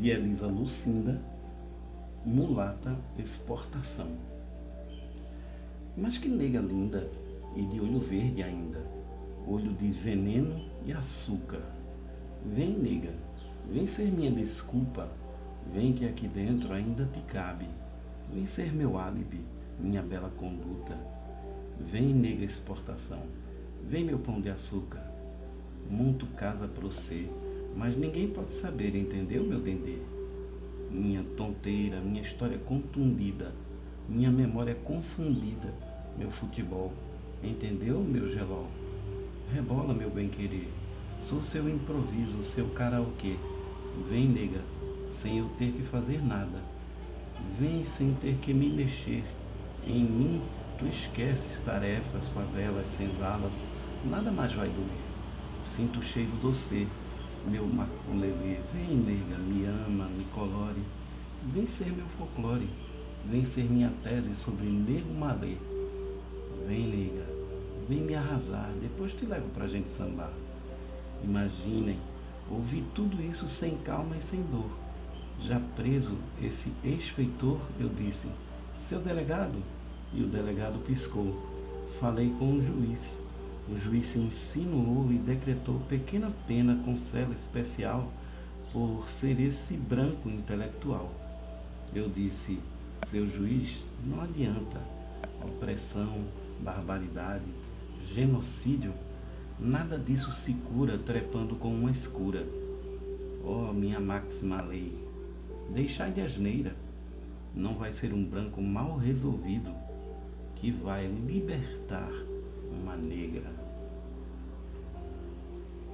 de Elisa Lucinda, mulata exportação. Mas que nega linda e de olho verde ainda, olho de veneno e açúcar. Vem, nega, vem ser minha desculpa, vem que aqui dentro ainda te cabe. Vem ser meu álibi, minha bela conduta. Vem, nega exportação, vem meu pão de açúcar. Monto casa pra você, mas ninguém pode saber, entendeu, meu dendê? Minha tonteira, minha história contundida, minha memória confundida, meu futebol, entendeu, meu gelol? Rebola, meu bem-querer, sou seu improviso, seu karaokê. Vem, nega, sem eu ter que fazer nada. Vem sem ter que me mexer. Em mim, tu esqueces tarefas, favelas, senzalas, nada mais vai doer. Sinto o cheiro doce meu maculelê. Vem, nega, me ama, me colore. Vem ser meu folclore. Vem ser minha tese sobre nego malê. Vem, nega, vem me arrasar. Depois te levo pra gente sambar. Imaginem, ouvi tudo isso sem calma e sem dor. Já preso, esse ex-feitor, eu disse: Seu delegado? E o delegado piscou. Falei com o juiz. O juiz se insinuou e decretou pequena pena com cela especial por ser esse branco intelectual. Eu disse: Seu juiz, não adianta. Opressão, barbaridade, genocídio, nada disso se cura trepando com uma escura. Oh, minha máxima lei, deixai de asneira. Não vai ser um branco mal resolvido que vai libertar.